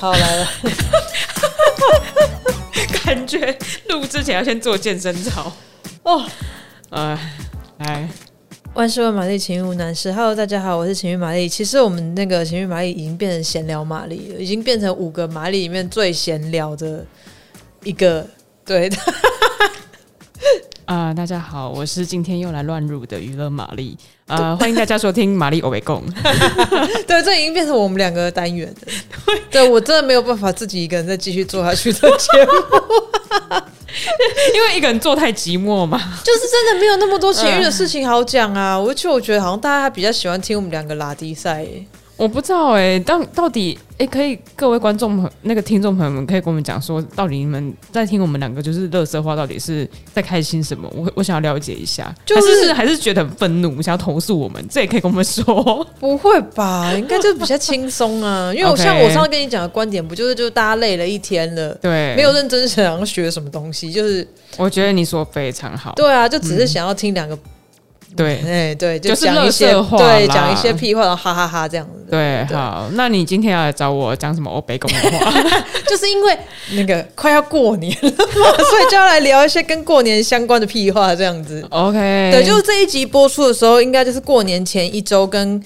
好来了，感觉录之前要先做健身操哦。呃，来，万事问玛丽，情欲无难事。Hello，大家好，我是情欲玛丽。其实我们那个情欲玛丽已经变成闲聊玛丽了，已经变成五个玛丽里面最闲聊的一个。对的。啊、呃，大家好，我是今天又来乱入的娱乐玛丽。呃，欢迎大家收听玛丽欧维贡。对，这已经变成我们两个的单元了。对，我真的没有办法自己一个人再继续做下去的节目，因为一个人做太寂寞嘛。就是真的没有那么多情欲的事情好讲啊。而且我觉得好像大家还比较喜欢听我们两个拉低赛。我不知道哎、欸，到到底哎、欸，可以各位观众朋那个听众朋友们，可以跟我们讲说，到底你们在听我们两个就是乐色话，到底是在开心什么？我我想要了解一下，就是、还是还是觉得很愤怒，想要投诉我们，这也可以跟我们说。不会吧？应该就比较轻松啊，因为我像我上次跟你讲的观点，不就是就是大家累了一天了，对，没有认真想要学什么东西，就是我觉得你说非常好，对啊，就只是想要听两个。对，哎，对，就讲一些话，对，讲一些屁话，然后哈哈哈这样子。对，好，那你今天要来找我讲什么欧北共的话？就是因为那个快要过年了嘛，所以就要来聊一些跟过年相关的屁话，这样子。OK，对，就是这一集播出的时候，应该就是过年前一周跟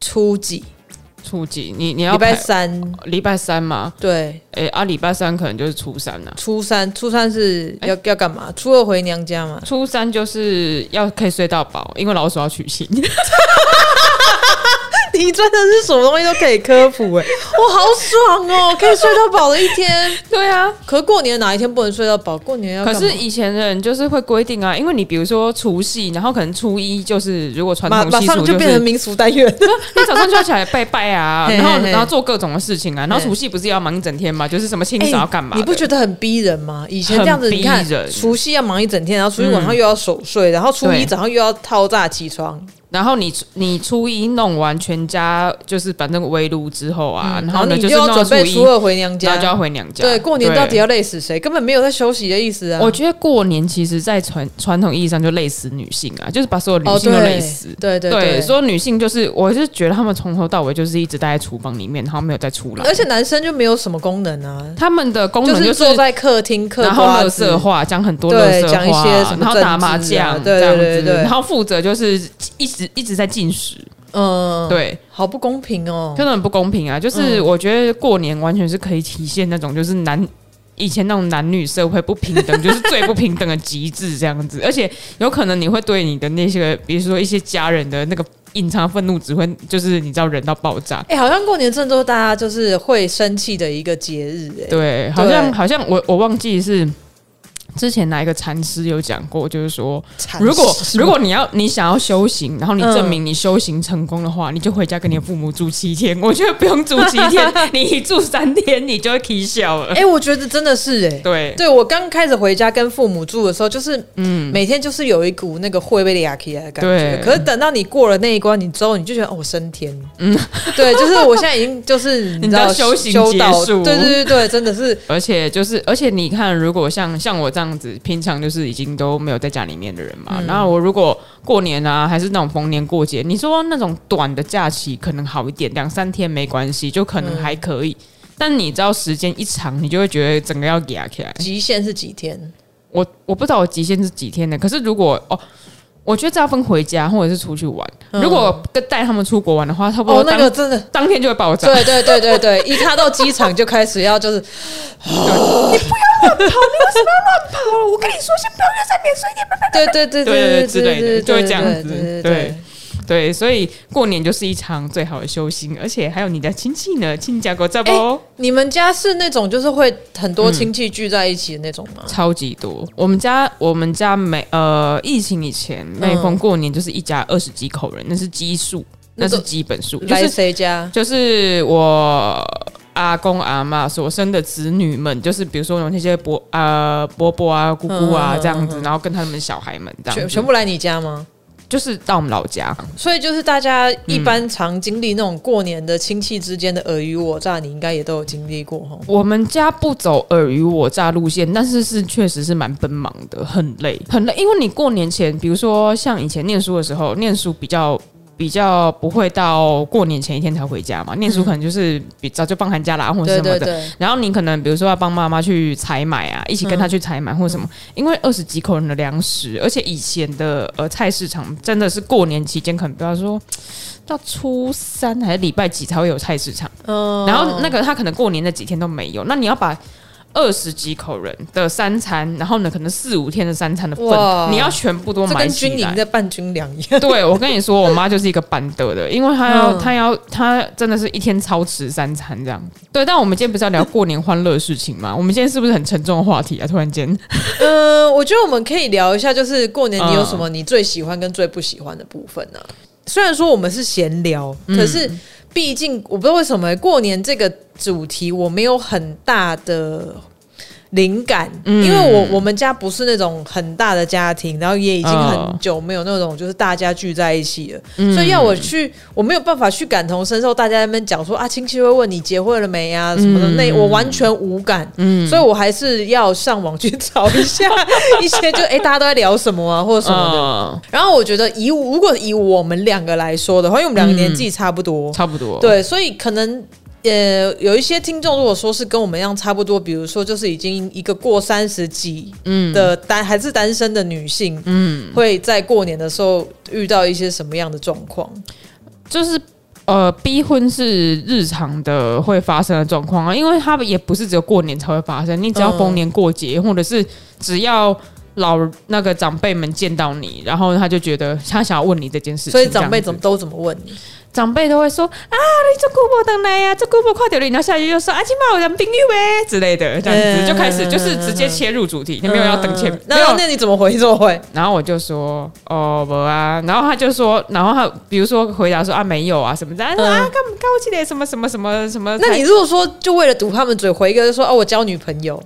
初几。初几？你你要礼拜三？礼拜三吗？对。哎、欸、啊，礼拜三可能就是初三了、啊。初三，初三是要、欸、要干嘛？初二回娘家嘛。初三就是要可以睡到饱，因为老鼠要娶亲。你真的是什么东西都可以科普哎、欸，我好爽哦、喔，可以睡到饱的一天。对啊，可是过年哪一天不能睡到饱？过年要。可是以前的人就是会规定啊，因为你比如说除夕，然后可能初一就是如果传统习俗、就是，马上就变成民俗单元。你早上就要起来拜拜啊，然后然后做各种的事情啊，然后除夕不是要忙一整天嘛？就是什么清扫要干嘛、欸？你不觉得很逼人吗？以前这样子，你看除夕要忙一整天，然后初一晚上又要守岁，然后初一早上又要套炸起床。然后你你初一弄完全家就是反正围炉之后啊，嗯、然后呢你就要准备初二回娘家，就要回娘家。对，过年到底要累死谁？根本没有在休息的意思啊！我觉得过年其实，在传传统意义上就累死女性啊，就是把所有女性都累死。哦、对对对，对，所有女性就是，我是觉得他们从头到尾就是一直待在厨房里面，然后没有再出来。而且男生就没有什么功能啊，他们的功能就是，就是坐在客厅嗑然后乐色话，讲很多乐色话，然后打麻将，对对对对，然后负责就是一直一直在进食。嗯，对，好不公平哦，真的很不公平啊！就是我觉得过年完全是可以体现那种，就是男以前那种男女社会不平等，就是最不平等的极致这样子。而且有可能你会对你的那些，比如说一些家人的那个隐藏愤怒，只会就是你知道忍到爆炸。哎、欸，好像过年真的都大家就是会生气的一个节日、欸，哎，对，好像好像我我忘记是。之前哪一个禅师有讲过，就是说，如果如果你要你想要修行，然后你证明你修行成功的话，嗯、你就回家跟你的父母住七天。我觉得不用住七天，你一住三天你就会起笑了。哎、欸，我觉得真的是哎、欸，对对，我刚开始回家跟父母住的时候，就是嗯，每天就是有一股那个会被压起来的感觉。可是等到你过了那一关，你之后你就觉得哦，升天。嗯，对，就是我现在已经就是你知道，修行结束，对对对对，真的是。而且就是而且你看，如果像像我这样。这样子，平常就是已经都没有在家里面的人嘛。然后我如果过年啊，还是那种逢年过节，你说那种短的假期可能好一点，两三天没关系，就可能还可以。但你知道时间一长，你就会觉得整个要压起来。极限是几天？我我不知道我极限是几天的？可是如果哦。我觉得这要分回家或者是出去玩。嗯、如果跟带他们出国玩的话，差不多、哦、那个真的当天就会爆炸。对对对对对，一踏到机场就开始要就是，你不要乱跑，你为什么要乱跑？我跟你说，先不要约三点，睡一点，拜拜。对对对对对之类的，就会这样子。对。对，所以过年就是一场最好的修行，而且还有你的亲戚呢，亲家国在不、你们家是那种就是会很多亲戚聚在一起的那种吗？超级多。我们家我们家每呃疫情以前每逢过年就是一家二十几口人，那是基数，那是基本数。来谁家？就是我阿公阿妈所生的子女们，就是比如说有那些伯啊伯伯啊、姑姑啊这样子，然后跟他们小孩们这样全全部来你家吗？就是到我们老家，所以就是大家一般常经历那种过年的亲戚之间的尔虞我诈，你应该也都有经历过哈。我们家不走尔虞我诈路线，但是是确实是蛮奔忙的，很累，很累。因为你过年前，比如说像以前念书的时候，念书比较比较不会到过年前一天才回家嘛，念书可能就是比早就放寒假啦，或者什么的。然后你可能比如说要帮妈妈去采买啊，一起跟她去采买或者什么，因为二十几口人的粮食，而且以前的呃菜市场真的是过年期间，可能比方说到初三还是礼拜几才会有菜市场，嗯，然后那个他可能过年那几天都没有，那你要把。二十几口人的三餐，然后呢，可能四五天的三餐的份，你要全部都买跟军营在办军粮一样。对，我跟你说，我妈就是一个板德的，因为她要，她要，她真的是一天操持三餐这样。对，但我们今天不是要聊过年欢乐的事情吗？我们今天是不是很沉重的话题啊？突然间，呃，我觉得我们可以聊一下，就是过年你有什么你最喜欢跟最不喜欢的部分呢？虽然说我们是闲聊，可是。毕竟我不知道为什么过年这个主题我没有很大的灵感，嗯。因为我我们家不是那种很大的家庭，然后也已经很久没有那种就是大家聚在一起了，所以要我去，我没有办法去感同身受。大家在那边讲说啊，亲戚会问你结婚了没啊？什么的，那我完全无感，嗯。所以我还是要上网去找一下 一些就哎大家都在聊什么啊或者什么的。然后我觉得以如果以我们两个来说的话，因为我们两个年纪差不多，差不多，对，所以可能。呃，有一些听众如果说是跟我们一样差不多，比如说就是已经一个过三十几的单、嗯、还是单身的女性，嗯，会在过年的时候遇到一些什么样的状况？就是呃，逼婚是日常的会发生的状况啊，因为他们也不是只有过年才会发生，你只要逢年过节，嗯、或者是只要老那个长辈们见到你，然后他就觉得他想要问你这件事情，所以长辈怎么都怎么问你？长辈都会说啊，你这姑婆等来呀，这姑婆快点了，然后下去就说啊，起码有人朋友呗之类的，这样子就开始就是直接切入主题，你没有要等钱，没有，那你怎么回？怎么回？然后我就说哦不啊，然后他就说，然后他比如说回答说啊没有啊什么的，啊干嘛搞起来什么什么什么什么？那你如果说就为了堵他们嘴，回一个说哦我交女朋友。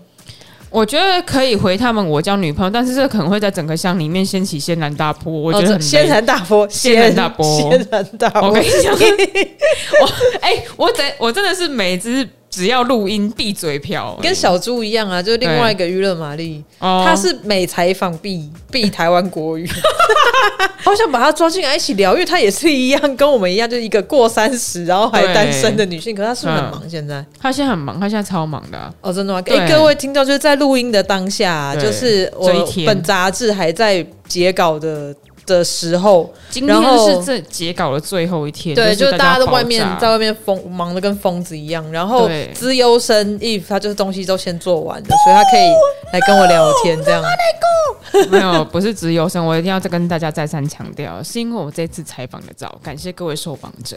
我觉得可以回他们，我交女朋友，但是这可能会在整个乡里面掀起轩然大波。我觉得很轩然大波，轩然大波，轩然大波。我跟你讲，我哎、欸，我真我真的是每只。只要录音闭嘴瓢，跟小猪一样啊，就是另外一个娱乐玛丽，她是每采访必必台湾国语，好想把她抓进来一起聊，因为他也是一样，跟我们一样，就是一个过三十然后还单身的女性，可是他是不是很忙？现在？她现在很忙，她现在超忙的哦，真的吗？哎，各位听到就是在录音的当下，就是我本杂志还在截稿的。的时候，今天是这截稿的最后一天，对，就是大家在外面在外面疯忙的跟疯子一样。然后资优生 Eve 他就是东西都先做完的，所以他可以来跟我聊天。这样没有，不是资优生，我一定要再跟大家再三强调，是因为我这次采访的早，感谢各位受访者。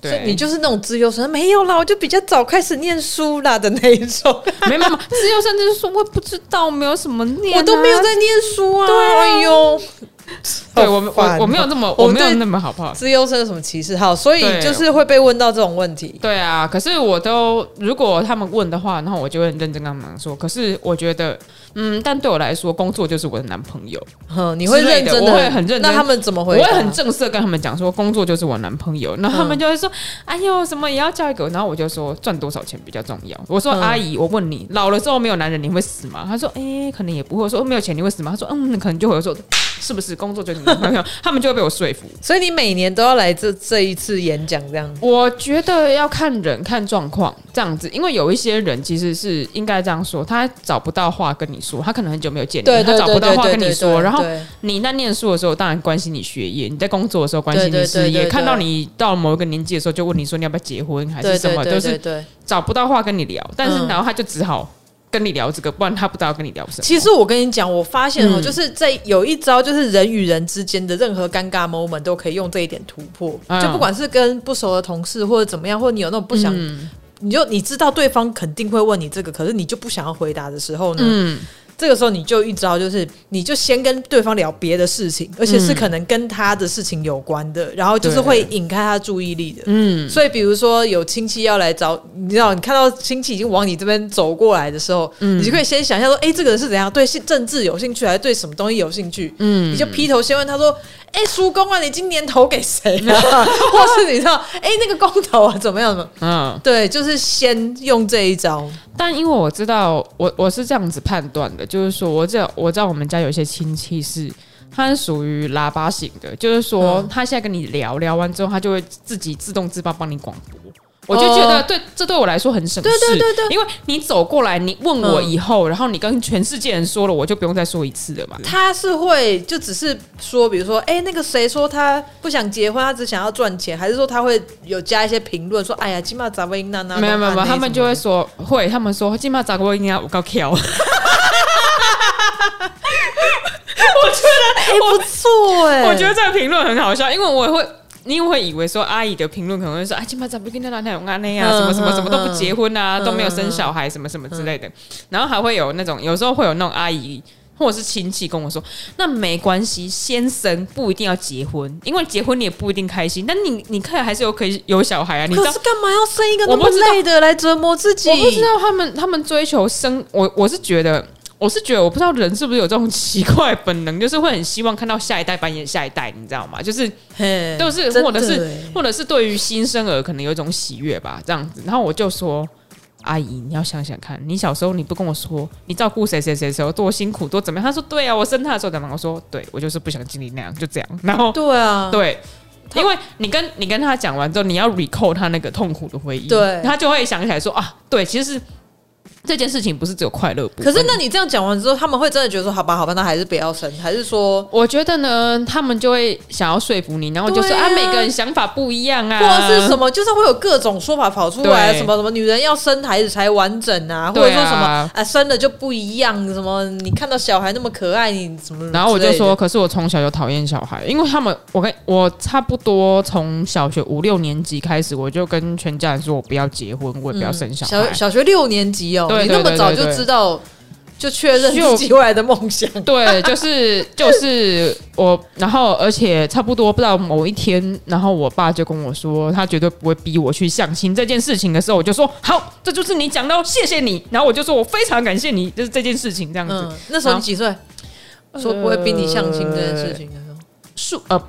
对，你就是那种资优生，没有啦，我就比较早开始念书啦的那一种。没没没，资优生就是说我不知道，没有什么念，我都没有在念书啊。对，哎呦。对我们，我我没有那么，我没有那么好不好？资优生有什么歧视？好，所以就是会被问到这种问题。对啊，可是我都如果他们问的话，然后我就会很认真跟他们说。可是我觉得，嗯，但对我来说，工作就是我的男朋友。哼，你会认真的，我会很认真。那他们怎么会？我会很正式跟他们讲说，工作就是我男朋友。然后他们就会说：“哎呦，什么也要交一个。”然后我就说：“赚多少钱比较重要。”我说：“阿姨，我问你，老了之后没有男人，你会死吗？”他说：“哎，可能也不会。”我说：“没有钱你会死吗？”他说：“嗯，可能就会说。”是不是工作就是你男朋友？他们就会被我说服。所以你每年都要来这这一次演讲这样？我觉得要看人看状况这样子，因为有一些人其实是应该这样说，他找不到话跟你说，他可能很久没有见你，他找不到话跟你说。然后你在念书的时候，当然关心你学业；你在工作的时候，关心你事业。看到你到某一个年纪的时候，就问你说你要不要结婚还是什么，都是找不到话跟你聊。但是然后他就只好。跟你聊这个，不然他不知道跟你聊什么。其实我跟你讲，我发现哦，就是在有一招，就是人与人之间的任何尴尬 moment 都可以用这一点突破。就不管是跟不熟的同事或者怎么样，或者你有那种不想，你就你知道对方肯定会问你这个，可是你就不想要回答的时候呢？这个时候你就一招，就是你就先跟对方聊别的事情，而且是可能跟他的事情有关的，然后就是会引开他注意力的。嗯，所以比如说有亲戚要来找，你知道，你看到亲戚已经往你这边走过来的时候，嗯，你就可以先想象说，哎，这个人是怎样，对政治有兴趣，还是对什么东西有兴趣？嗯，你就劈头先问他说，哎，叔公啊，你今年投给谁啊？或是你知道，哎，那个公投啊，怎么样的？嗯，对，就是先用这一招。但因为我知道，我我是这样子判断的。就是说，我知道我知道我们家有一些亲戚是他是属于喇叭型的，就是说他现在跟你聊聊完之后，他就会自己自动自发帮你广播。我就觉得对，对这对我来说很省事。对对对对，因为你走过来，你问我以后，嗯、然后你跟全世界人说了，我就不用再说一次了嘛。他是会就只是说，比如说，哎，那个谁说他不想结婚，他只想要赚钱，还是说他会有加一些评论说，哎呀，金马扎维娜娜。没有没有没有，他们就会说会，他们说金马扎维娜我高挑。我觉得哎不错哎，我觉得这个评论很好笑，因为我也会。你又会以为说阿姨的评论可能会说啊，今麦怎么跟那男朋友安那样，什么什么什么都不结婚啊，都没有生小孩，什么什么之类的。然后还会有那种有时候会有那种阿姨或者是亲戚跟我说，那没关系，先生不一定要结婚，因为结婚你也不一定开心。但你你看还是有可以有小孩啊，你知道可是干嘛要生一个那么累的来折磨自己？我不知道他们他们追求生，我我是觉得。我是觉得，我不知道人是不是有这种奇怪本能，就是会很希望看到下一代扮演下一代，你知道吗？就是，都是或者是或者是对于新生儿可能有一种喜悦吧，这样子。然后我就说，阿姨，你要想想看，你小时候你不跟我说你照顾谁谁谁的时候多辛苦多怎么样？他说对啊，我生他的时候怎么样？我说对，我就是不想经历那样，就这样。然后对啊，对，因为你跟你跟他讲完之后，你要 recall 他那个痛苦的回忆，对，他就会想起来说啊，对，其实是。这件事情不是只有快乐。可是，那你这样讲完之后，他们会真的觉得说，好吧，好吧，那还是不要生，还是说，我觉得呢，他们就会想要说服你，然后就说啊，啊，每个人想法不一样啊，或者是什么，就是会有各种说法跑出来，什么什么女人要生孩子才完整啊，或者说什么啊，生了就不一样，什么你看到小孩那么可爱，你什么？然后我就说，可是我从小就讨厌小孩，因为他们，我跟我差不多从小学五六年级开始，我就跟全家人说我不要结婚，我也不要生小孩。小小学六年级哦。对，你那么早就知道，就确认自己未来的梦想。对，就是就是我，然后而且差不多不知道某一天，然后我爸就跟我说，他绝对不会逼我去相亲这件事情的时候，我就说好，这就是你讲到，谢谢你。然后我就说我非常感谢你，就是这件事情这样子。嗯、那时候你几岁？说不会逼你相亲这件事情的时候，数呃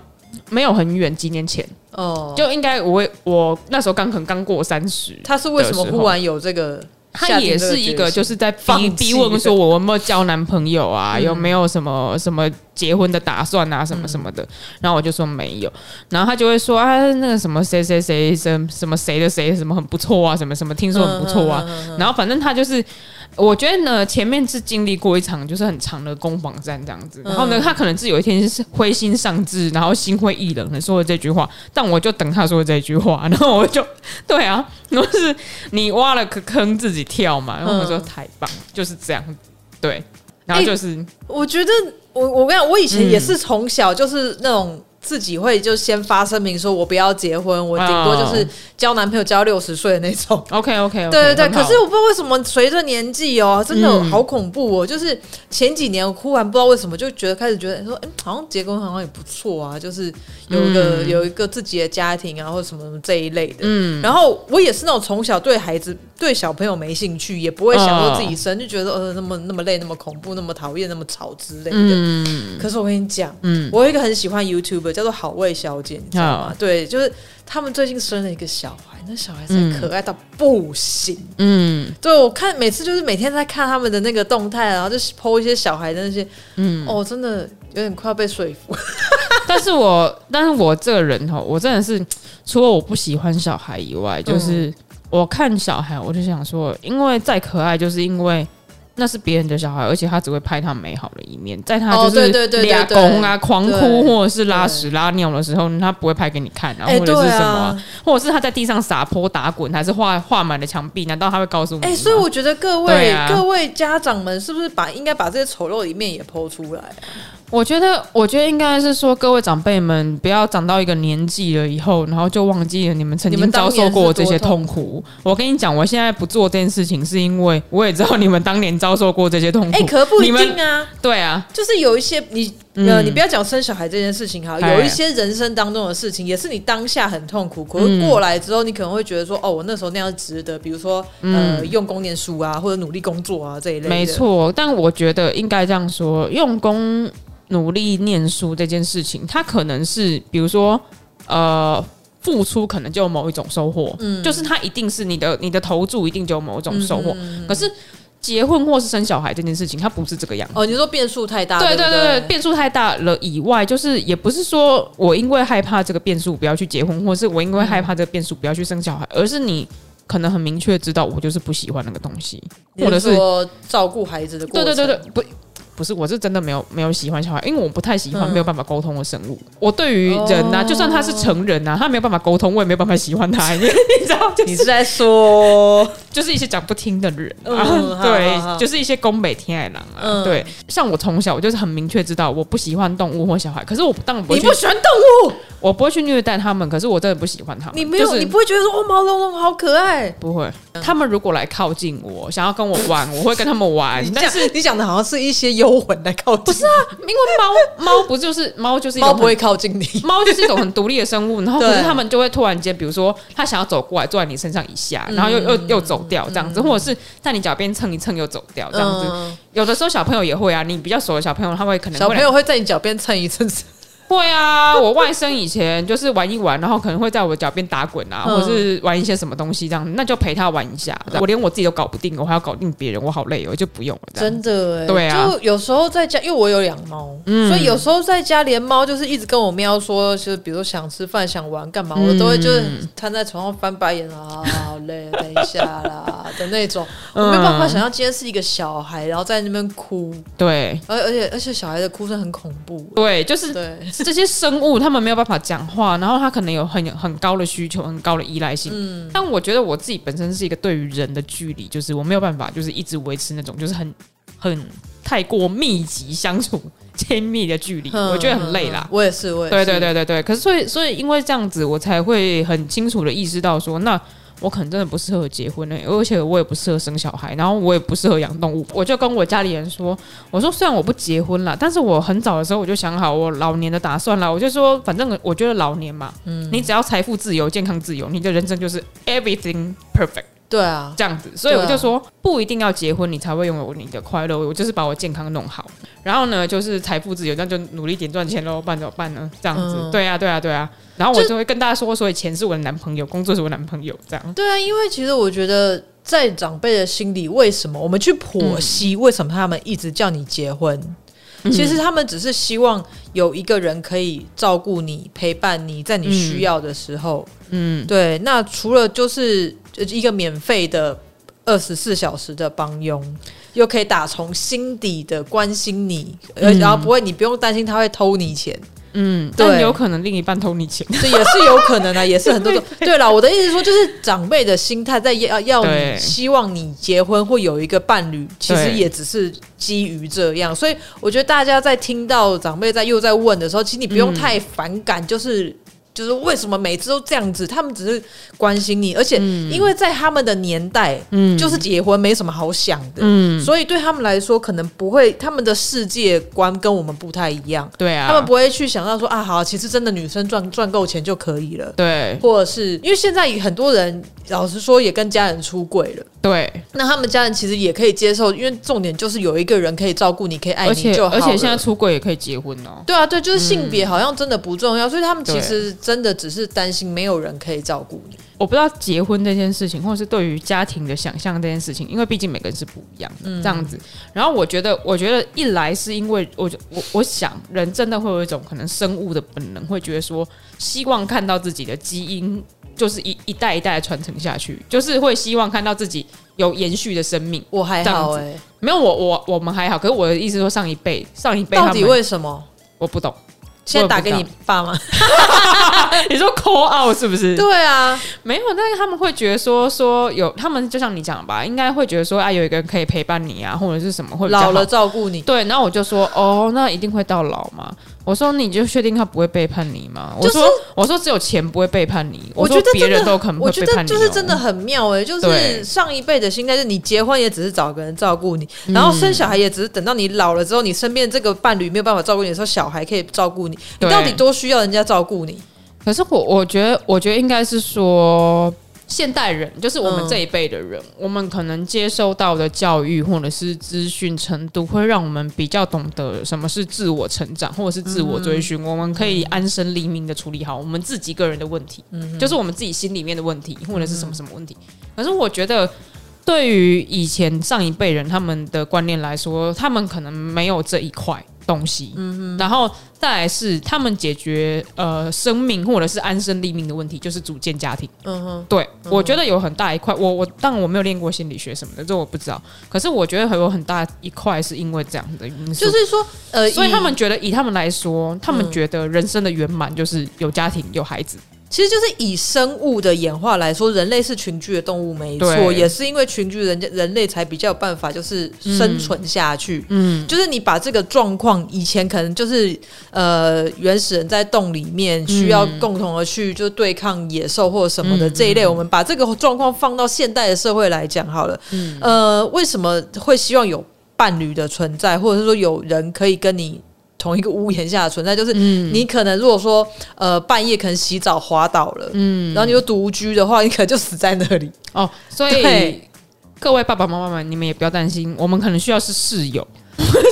没有很远，几年前哦，就应该我我那时候刚可能刚过三十。他是为什么忽然有这个？他也是一个，就是在逼逼问说，我有没有交男朋友啊？有没有什么什么结婚的打算啊？什么什么的。然后我就说没有。然后他就会说啊，那个什么谁谁谁什什么谁的谁什么很不错啊？什么什么听说很不错啊？然后反正他就是。我觉得呢，前面是经历过一场就是很长的攻防战这样子，然后呢，他可能是有一天是灰心丧志，然后心灰意冷的说了这句话，但我就等他说这句话，然后我就对啊，然后是你挖了个坑自己跳嘛，然后我说太棒，就是这样，对，然后就是，欸、我觉得我我跟你讲，我以前也是从小就是那种。自己会就先发声明说，我不要结婚，我顶多就是交男朋友交六十岁的那种。OK OK，对对对。可是我不知道为什么随着年纪哦，真的好恐怖哦。就是前几年我忽然不知道为什么就觉得开始觉得说，哎，好像结婚好像也不错啊，就是有一个有一个自己的家庭啊，或者什么什么这一类的。嗯。然后我也是那种从小对孩子对小朋友没兴趣，也不会想过自己生，就觉得呃那么那么累，那么恐怖，那么讨厌，那么吵之类的。嗯。可是我跟你讲，嗯，我有一个很喜欢叫做好味小姐，你知道吗？Oh. 对，就是他们最近生了一个小孩，那小孩真可爱到不行。嗯，对，我看每次就是每天在看他们的那个动态，然后就 po 一些小孩的那些，嗯，哦，真的有点快要被说服。但是我，但是我这个人哈，我真的是除了我不喜欢小孩以外，就是我看小孩，我就想说，因为再可爱，就是因为。那是别人的小孩，而且他只会拍他美好的一面，在他就是俩公啊狂哭或者是拉屎拉尿的时候，他不会拍给你看啊，或者是什么，或者是他在地上撒泼打滚，还是画画满了墙壁，难道他会告诉你？哎，所以我觉得各位各位家长们是不是把应该把这些丑陋一面也 po 出来啊？我觉得，我觉得应该是说，各位长辈们不要长到一个年纪了以后，然后就忘记了你们曾经遭受过这些痛苦。我跟你讲，我现在不做这件事情，是因为我也知道你们当年遭受过这些痛苦。哎、欸，可不一定啊。对啊，就是有一些你呃，你不要讲生小孩这件事情哈，有一些人生当中的事情，也是你当下很痛苦，可是过来之后，你可能会觉得说，哦，我那时候那样值得。比如说，呃，用功念书啊，或者努力工作啊这一类的。没错，但我觉得应该这样说，用功。努力念书这件事情，它可能是比如说，呃，付出可能就有某一种收获，嗯，就是它一定是你的你的投注一定就有某一种收获。嗯、可是结婚或是生小孩这件事情，它不是这个样子。哦，你说变数太大？对对对对，变数太大了以外，就是也不是说我因为害怕这个变数不要去结婚，或是我因为害怕这个变数不要去生小孩，而是你可能很明确知道我就是不喜欢那个东西，或者是说照顾孩子的过程。对对对对，不。不是，我是真的没有没有喜欢小孩，因为我不太喜欢没有办法沟通的生物。嗯、我对于人呐、就算他是成人呐、啊，他没有办法沟通，我也没有办法喜欢他。你知道，就是、你是在说，就是一些讲不听的人啊，嗯、对，好好好就是一些宫北天爱郎啊，嗯、对。像我从小我就是很明确知道我不喜欢动物或小孩，可是我当然不会。你不喜欢动物，我不会去虐待他们，可是我真的不喜欢他们。你没有，就是、你不会觉得说哦，毛茸茸好可爱？不会。他们如果来靠近我，想要跟我玩，我会跟他们玩。但是你讲的好像是一些幽魂来靠近。不是啊，因为猫 猫不就是猫就是猫不会靠近你，猫就是一种很独立的生物，然后可是他们就会突然间，比如说他想要走过来坐在你身上一下，然后又又又走掉这样子，或者是在你脚边蹭一蹭又走掉这样子。有的时候小朋友也会啊，你比较熟的小朋友他会可能小朋友会在你脚边蹭一蹭。会啊，我外甥以前就是玩一玩，然后可能会在我脚边打滚啊，嗯、或者是玩一些什么东西这样，那就陪他玩一下。我连我自己都搞不定，我还要搞定别人，我好累哦，就不用了。真的哎，对啊，就有时候在家，因为我有养猫，嗯、所以有时候在家连猫就是一直跟我喵说，就是比如说想吃饭、想玩干嘛，我都会就是瘫在床上翻白眼啊，好累，等一下啦的那种，我没有办法想象今天是一个小孩，然后在那边哭，对，而而且而且小孩的哭声很恐怖，对，就是对。这些生物他们没有办法讲话，然后他可能有很很高的需求，很高的依赖性。嗯，但我觉得我自己本身是一个对于人的距离，就是我没有办法，就是一直维持那种就是很很太过密集相处、亲密的距离，嗯、我觉得很累啦。我也是，我也是。对对对对对。可是所以所以因为这样子，我才会很清楚的意识到说那。我可能真的不适合结婚呢，而且我也不适合生小孩，然后我也不适合养动物。我就跟我家里人说：“我说虽然我不结婚了，但是我很早的时候我就想好我老年的打算了。我就说，反正我觉得老年嘛，嗯，你只要财富自由、健康自由，你的人生就是 everything perfect。对啊，这样子。所以我就说，不一定要结婚，你才会拥有你的快乐。我就是把我健康弄好，然后呢，就是财富自由，那就努力点赚钱喽，不然怎么办呢？这样子。对啊，对啊，对啊。”然后我就会跟大家说，所以钱是我的男朋友，工作是我男朋友，这样。对啊，因为其实我觉得，在长辈的心里，为什么我们去剖析，为什么他们一直叫你结婚？嗯、其实他们只是希望有一个人可以照顾你、陪伴你在你需要的时候。嗯，对。那除了就是一个免费的二十四小时的帮佣，又可以打从心底的关心你，嗯、然后不会，你不用担心他会偷你钱。嗯，对有可能另一半偷你钱，这也是有可能的，也是很多种。对了，我的意思说，就是长辈的心态在要要你希望你结婚或有一个伴侣，其实也只是基于这样。所以我觉得大家在听到长辈在又在问的时候，其实你不用太反感，就是。就是为什么每次都这样子？他们只是关心你，而且因为在他们的年代，嗯，就是结婚没什么好想的，嗯，所以对他们来说，可能不会，他们的世界观跟我们不太一样，对啊，他们不会去想到说啊，好，其实真的女生赚赚够钱就可以了，对，或者是因为现在很多人老实说也跟家人出轨了，对，那他们家人其实也可以接受，因为重点就是有一个人可以照顾你，可以爱你就好，而且现在出轨也可以结婚哦，对啊，对，就是性别好像真的不重要，所以他们其实。真的只是担心没有人可以照顾你。我不知道结婚这件事情，或者是对于家庭的想象这件事情，因为毕竟每个人是不一样的，嗯、这样子。然后我觉得，我觉得一来是因为我我我想人真的会有一种可能生物的本能，会觉得说希望看到自己的基因就是一一代一代传承下去，就是会希望看到自己有延续的生命。我还好哎、欸，没有我我我们还好，可是我的意思说上一辈上一辈到底为什么？我不懂。现在打给你爸吗？你说 call out 是不是？对啊，没有，但是他们会觉得说说有，他们就像你讲吧，应该会觉得说啊，有一个人可以陪伴你啊，或者是什么会老了照顾你。对，然后我就说哦，那一定会到老吗？我说你就确定他不会背叛你吗？就是、我说我说只有钱不会背叛你。我觉得别人都可能会背叛你。我觉得就是真的很妙哎、欸，就是上一辈的心态是，你结婚也只是找个人照顾你，然后生小孩也只是等到你老了之后，你身边这个伴侣没有办法照顾你的时候，小孩可以照顾你。你到底多需要人家照顾你？可是我我觉得，我觉得应该是说。现代人就是我们这一辈的人，嗯、我们可能接收到的教育或者是资讯程度，会让我们比较懂得什么是自我成长，或者是自我追寻。嗯、我们可以安身立命的处理好我们自己个人的问题，嗯、就是我们自己心里面的问题，或者是什么什么问题。嗯、可是我觉得，对于以前上一辈人他们的观念来说，他们可能没有这一块东西。然后再来是他们解决呃生命或者是安身立命的问题，就是组建家庭。嗯哼，对，嗯、我觉得有很大一块，我我当然我没有练过心理学什么的，这我不知道。可是我觉得还有很大一块是因为这样的因素，就是说呃，所以他们觉得以他们来说，他们觉得人生的圆满就是有家庭有孩子。其实就是以生物的演化来说，人类是群居的动物，没错，也是因为群居，人家人类才比较有办法，就是生存下去。嗯，就是你把这个状况，以前可能就是呃原始人在洞里面需要共同的去就对抗野兽或者什么的这一类，我们把这个状况放到现代的社会来讲好了。嗯，呃，为什么会希望有伴侣的存在，或者是说有人可以跟你？同一个屋檐下的存在，就是你可能如果说呃半夜可能洗澡滑倒了，嗯，然后你又独居的话，你可能就死在那里。哦。所以各位爸爸妈妈们，你们也不要担心，我们可能需要是室友，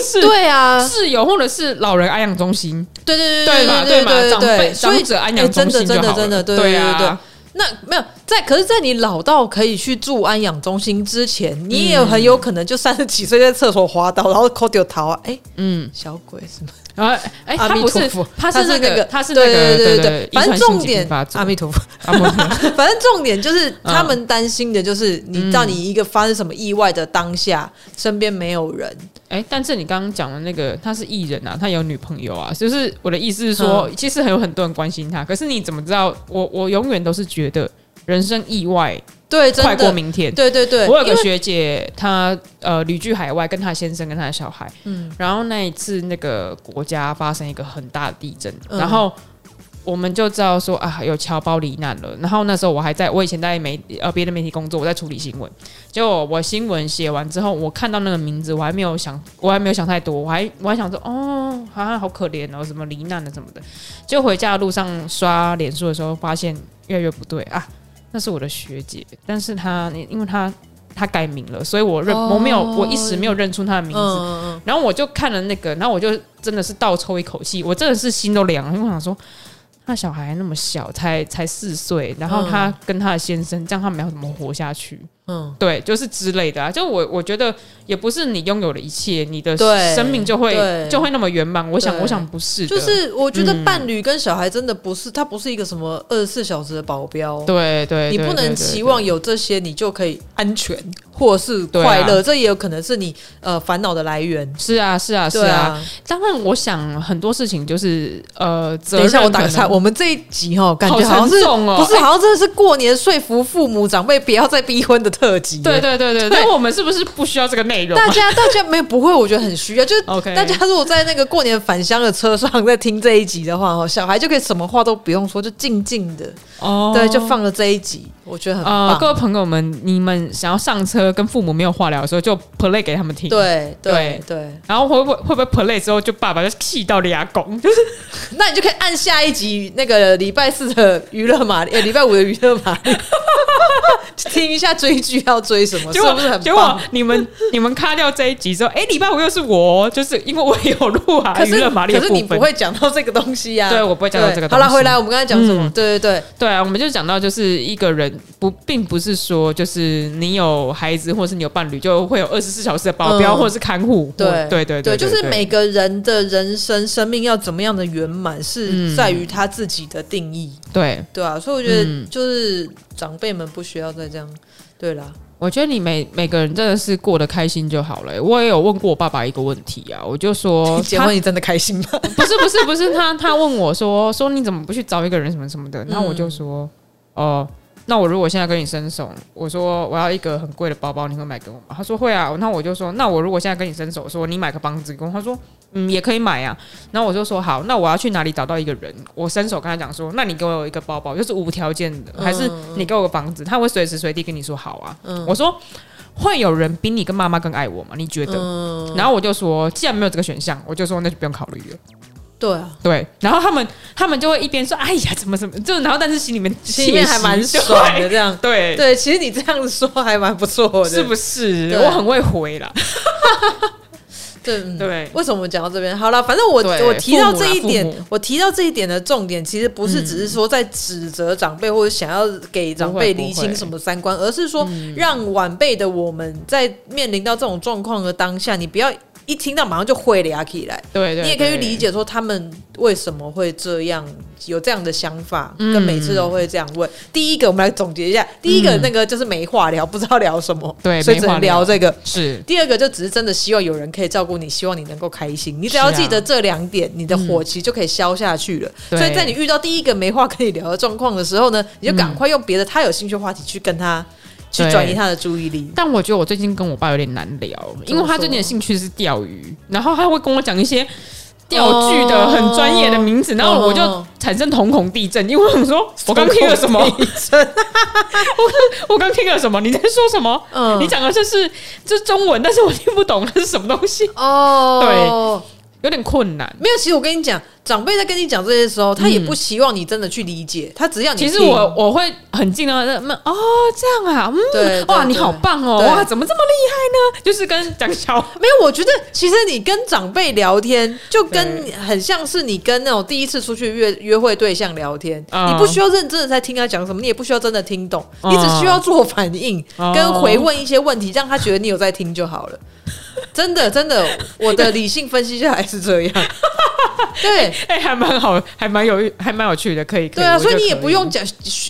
是，对啊，室友或者是老人安养中心，对对对对对对对，长辈长者安养中心真的真的真的，对啊。那没有在，可是，在你老到可以去住安养中心之前，你也很有可能就三十几岁在厕所滑倒，然后抠掉头啊！哎，嗯，小鬼是吗？啊，哎，他不是，他是那个，他是那个，对对对对，反正重点，阿弥陀佛，阿弥陀佛 反正重点就是他们担心的就是你，到你一个发生什么意外的当下，身边没有人。哎，但是你刚刚讲的那个，他是艺人啊，他有女朋友啊，就是我的意思是说，其实还有很多人关心他，可是你怎么知道？我我永远都是觉得人生意外。对，快过明天。对对对，我有个学姐，她呃旅居海外，跟她先生跟她的小孩，嗯，然后那一次那个国家发生一个很大的地震，嗯、然后我们就知道说啊有侨胞罹难了。然后那时候我还在我以前在媒呃别的媒体工作，我在处理新闻。结果我新闻写完之后，我看到那个名字，我还没有想，我还没有想太多，我还我还想说哦，好像好可怜哦，什么罹难的什么的。就回家的路上刷脸书的时候，发现越来越不对啊。那是我的学姐，但是她因为她她改名了，所以我认、oh, 我没有我一时没有认出她的名字。Uh, 然后我就看了那个，然后我就真的是倒抽一口气，我真的是心都凉了，因为我想说，那小孩那么小，才才四岁，然后他跟他的先生，这样他们要怎么活下去？嗯，对，就是之类的啊。就我我觉得也不是你拥有了一切，你的生命就会就会那么圆满。我想，我想不是。就是我觉得伴侣跟小孩真的不是，他不是一个什么二十四小时的保镖。对对，你不能期望有这些，你就可以安全或是快乐。这也有可能是你呃烦恼的来源。是啊，是啊，是啊。当然，我想很多事情就是呃，等一下我打个岔，我们这一集哈，感觉好像是不是好像真的是过年说服父母长辈不要再逼婚的。特辑对对对对，那我们是不是不需要这个内容？大家大家没有不会，我觉得很需要。就是 OK，大家如果在那个过年返乡的车上在听这一集的话，哦，小孩就可以什么话都不用说，就静静的哦，对，就放了这一集，我觉得很棒。各位朋友们，你们想要上车跟父母没有话聊的时候，就 play 给他们听。对对对，然后会不会会不会 play 之后，就爸爸就气到牙拱，就 是那你就可以按下一集那个礼拜四的娱乐马，呃，礼拜五的娱乐玛丽，听一下追。剧要追什么？是不是很？结果你们 你们卡掉这一集之后，哎，礼拜五又是我，就是因为我有录啊。可是可是你不会讲到这个东西呀？对，我不会讲到这个东西。好了，回来我们刚才讲什么？对对对对啊，我们就讲到就是一个人不，并不是说就是你有孩子或是你有伴侣就会有二十四小时的保镖或者是看护。对对对对，就是每个人的人生生命要怎么样的圆满，是在于他自己的定义。对对啊，所以我觉得就是长辈们不需要再这样。对啦。我觉得你每每个人真的是过得开心就好了。我也有问过我爸爸一个问题啊，我就说 结婚你真的开心吗？不是不是不是，他他问我说说你怎么不去找一个人什么什么的，然后我就说哦。呃那我如果现在跟你伸手，我说我要一个很贵的包包，你会买给我吗？他说会啊。那我就说，那我如果现在跟你伸手，说你买个房子给我，他说嗯也可以买啊。然后我就说好，那我要去哪里找到一个人？我伸手跟他讲说，那你给我一个包包，就是无条件的，还是你给我个房子？他会随时随地跟你说好啊。我说会有人比你跟妈妈更爱我吗？你觉得？然后我就说，既然没有这个选项，我就说那就不用考虑了。对啊，对，然后他们他们就会一边说，哎呀，怎么怎么，就然后但是心里面心里面还蛮爽的这样，对。对，其实你这样子说还蛮不错的，是不是？我很会回啦。对对，为什么我们讲到这边？好了，反正我我提到这一点，我提到这一点的重点，其实不是只是说在指责长辈或者想要给长辈厘清什么三观，而是说让晚辈的我们在面临到这种状况的当下，你不要。一听到马上就会了起来，对，对对，你也可以去理解说他们为什么会这样有这样的想法，嗯、跟每次都会这样问。第一个，我们来总结一下，第一个那个就是没话聊，不知道聊什么，对，所以只能聊这个。是，第二个就只是真的希望有人可以照顾你，希望你能够开心。你只要记得这两点，你的火气就可以消下去了。嗯、所以在你遇到第一个没话可以聊的状况的时候呢，你就赶快用别的他有兴趣的话题去跟他。去转移他的注意力，但我觉得我最近跟我爸有点难聊，因为他最近的兴趣是钓鱼，然后他会跟我讲一些钓具的很专业的名字，然后我就产生瞳孔地震，因为我说 我刚听了什么？我 我刚听了什么？你在说什么？嗯，你讲的这是这是中文，但是我听不懂那是什么东西哦，对。有点困难，没有。其实我跟你讲，长辈在跟你讲这些时候，他也不希望你真的去理解，嗯、他只要你。其实我我会很尽量的问哦，这样啊，嗯，哇，你好棒哦，哇，怎么这么厉害呢？就是跟讲笑，没有。我觉得其实你跟长辈聊天，就跟很像是你跟那种第一次出去约约会对象聊天，嗯、你不需要认真的在听他讲什么，你也不需要真的听懂，嗯、你只需要做反应，嗯、跟回问一些问题，让他觉得你有在听就好了。真的，真的，我的理性分析下来是这样。对，哎、欸，还蛮好，还蛮有，还蛮有趣的，可以。对啊，所以你也不用讲，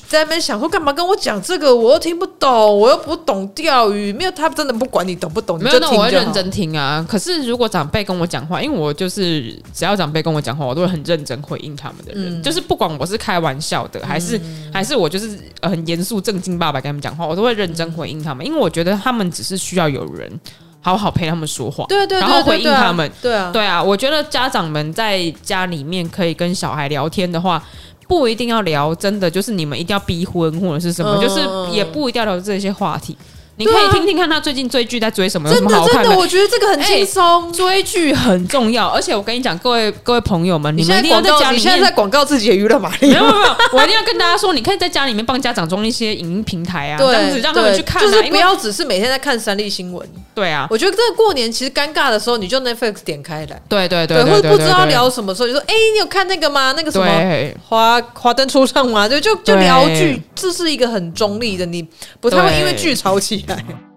在那边想说干嘛跟我讲这个，我又听不懂，我又不懂钓鱼，没有，他真的不管你懂不懂，没有，那我会认真听啊。可是如果长辈跟我讲话，因为我就是只要长辈跟我讲话，我都会很认真回应他们的人，嗯、就是不管我是开玩笑的，还是、嗯、还是我就是很严肃正经爸爸跟他们讲话，我都会认真回应他们，因为我觉得他们只是需要有人。好好陪他们说话，对对，然后回应他们，对啊，对啊。我觉得家长们在家里面可以跟小孩聊天的话，不一定要聊真的，就是你们一定要逼婚或者是什么，就是也不一定要聊这些话题。你可以听听看他最近追剧在追什么，有什么好看的？真的，我觉得这个很轻松。追剧很重要，而且我跟你讲，各位各位朋友们，你们一定要在家里面。现在在广告自己的娱乐玛丽。没有没有，我一定要跟大家说，你可以在家里面帮家长装一些影音平台啊，这样子让他们去看。就是不要只是每天在看三立新闻。对啊，我觉得这个过年其实尴尬的时候，你就 Netflix 点开来。对对对，或者不知道聊什么时候，就说：“哎，你有看那个吗？那个什么华华灯初上吗？”就就就聊剧，这是一个很中立的，你不太会因为剧吵起来。